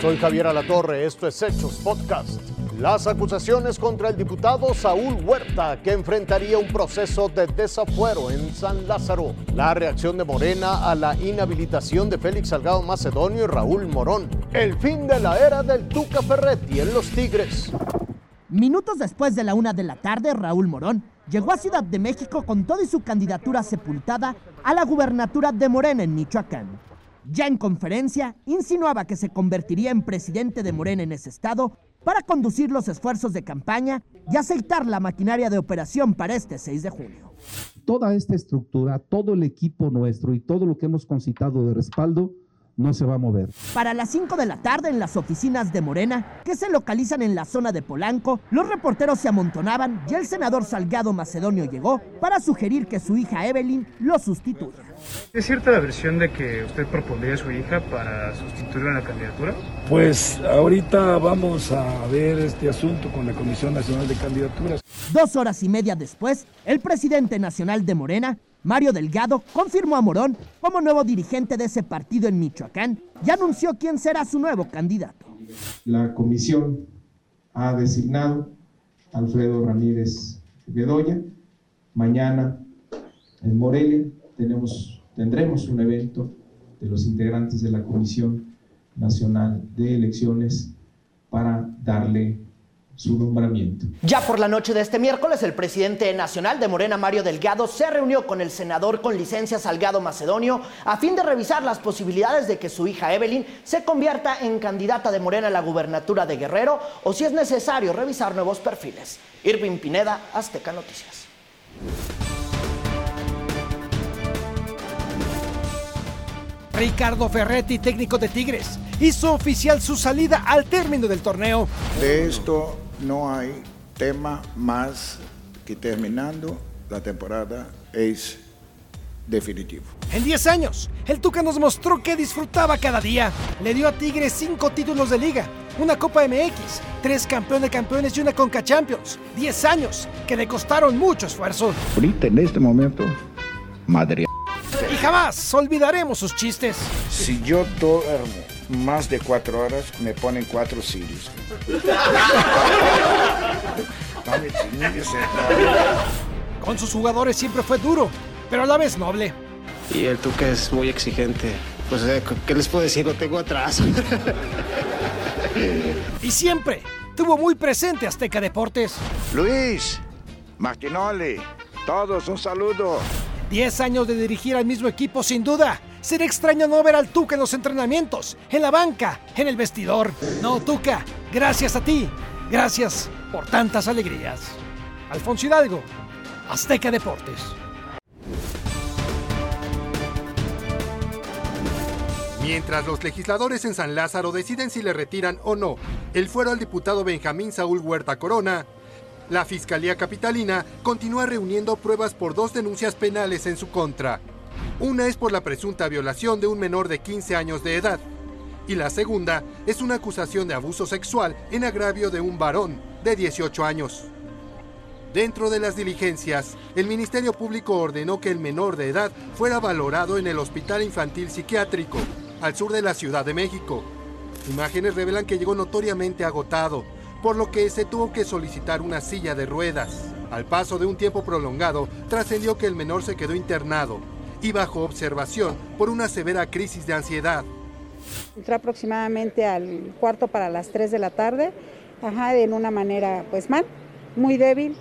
Soy Javier Alatorre, esto es Hechos Podcast. Las acusaciones contra el diputado Saúl Huerta, que enfrentaría un proceso de desafuero en San Lázaro. La reacción de Morena a la inhabilitación de Félix Salgado Macedonio y Raúl Morón. El fin de la era del Tuca Ferretti en los Tigres. Minutos después de la una de la tarde, Raúl Morón llegó a Ciudad de México con toda su candidatura sepultada a la gubernatura de Morena en Michoacán. Ya en conferencia, insinuaba que se convertiría en presidente de Morena en ese estado para conducir los esfuerzos de campaña y aceitar la maquinaria de operación para este 6 de junio. Toda esta estructura, todo el equipo nuestro y todo lo que hemos concitado de respaldo no se va a mover. Para las 5 de la tarde en las oficinas de Morena, que se localizan en la zona de Polanco, los reporteros se amontonaban y el senador Salgado Macedonio llegó para sugerir que su hija Evelyn lo sustituya. ¿Es cierta la versión de que usted propondría a su hija para sustituirla en la candidatura? Pues ahorita vamos a ver este asunto con la Comisión Nacional de Candidaturas. Dos horas y media después, el presidente nacional de Morena Mario Delgado confirmó a Morón como nuevo dirigente de ese partido en Michoacán y anunció quién será su nuevo candidato. La comisión ha designado a Alfredo Ramírez Bedoya. Mañana en Morelia tenemos, tendremos un evento de los integrantes de la Comisión Nacional de Elecciones para darle su nombramiento. Ya por la noche de este miércoles, el presidente nacional de Morena, Mario Delgado, se reunió con el senador con licencia Salgado Macedonio a fin de revisar las posibilidades de que su hija Evelyn se convierta en candidata de Morena a la gubernatura de Guerrero o si es necesario revisar nuevos perfiles. Irving Pineda, Azteca Noticias. Ricardo Ferretti, técnico de Tigres, hizo oficial su salida al término del torneo. De esto no hay tema más que terminando la temporada es definitivo. En 10 años, el Tuca nos mostró que disfrutaba cada día. Le dio a Tigres 5 títulos de liga, una Copa MX, 3 campeones de campeones y una Conca Champions. 10 años que le costaron mucho esfuerzo. Ahorita en este momento, madre. Y jamás olvidaremos sus chistes. Si yo duermo más de 4 horas, me ponen 4 sirios. Con sus jugadores siempre fue duro, pero a la vez noble. Y el Tuca es muy exigente. Pues, eh, ¿qué les puedo decir? Lo tengo atrás. y siempre tuvo muy presente Azteca Deportes. Luis, Martinoli, todos un saludo. Diez años de dirigir al mismo equipo, sin duda. Será extraño no ver al Tuca en los entrenamientos, en la banca, en el vestidor. No, Tuca, gracias a ti. Gracias por tantas alegrías. Alfonso Hidalgo, Azteca Deportes. Mientras los legisladores en San Lázaro deciden si le retiran o no el fuero al diputado Benjamín Saúl Huerta Corona, la Fiscalía Capitalina continúa reuniendo pruebas por dos denuncias penales en su contra. Una es por la presunta violación de un menor de 15 años de edad y la segunda es una acusación de abuso sexual en agravio de un varón de 18 años. Dentro de las diligencias, el Ministerio Público ordenó que el menor de edad fuera valorado en el Hospital Infantil Psiquiátrico, al sur de la Ciudad de México. Imágenes revelan que llegó notoriamente agotado, por lo que se tuvo que solicitar una silla de ruedas. Al paso de un tiempo prolongado, trascendió que el menor se quedó internado y bajo observación por una severa crisis de ansiedad. Entró aproximadamente al cuarto para las 3 de la tarde, ajá, en una manera pues mal, muy débil,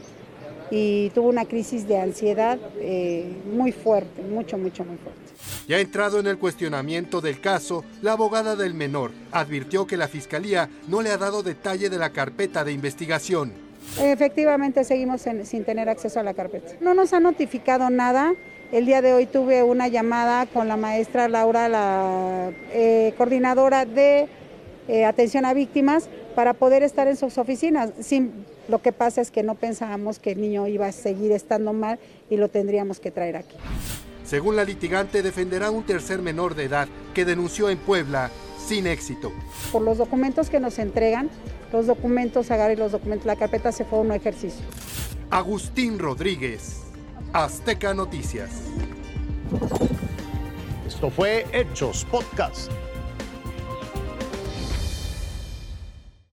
y tuvo una crisis de ansiedad eh, muy fuerte, mucho, mucho, muy fuerte. Ya entrado en el cuestionamiento del caso, la abogada del menor advirtió que la fiscalía no le ha dado detalle de la carpeta de investigación. Efectivamente, seguimos sin tener acceso a la carpeta. No nos ha notificado nada. El día de hoy tuve una llamada con la maestra Laura, la eh, coordinadora de eh, atención a víctimas, para poder estar en sus oficinas. Sin, lo que pasa es que no pensábamos que el niño iba a seguir estando mal y lo tendríamos que traer aquí. Según la litigante, defenderá un tercer menor de edad que denunció en Puebla sin éxito. Por los documentos que nos entregan, los documentos, agarre los documentos, la carpeta se fue a un ejercicio. Agustín Rodríguez, Azteca Noticias. Esto fue Hechos Podcast.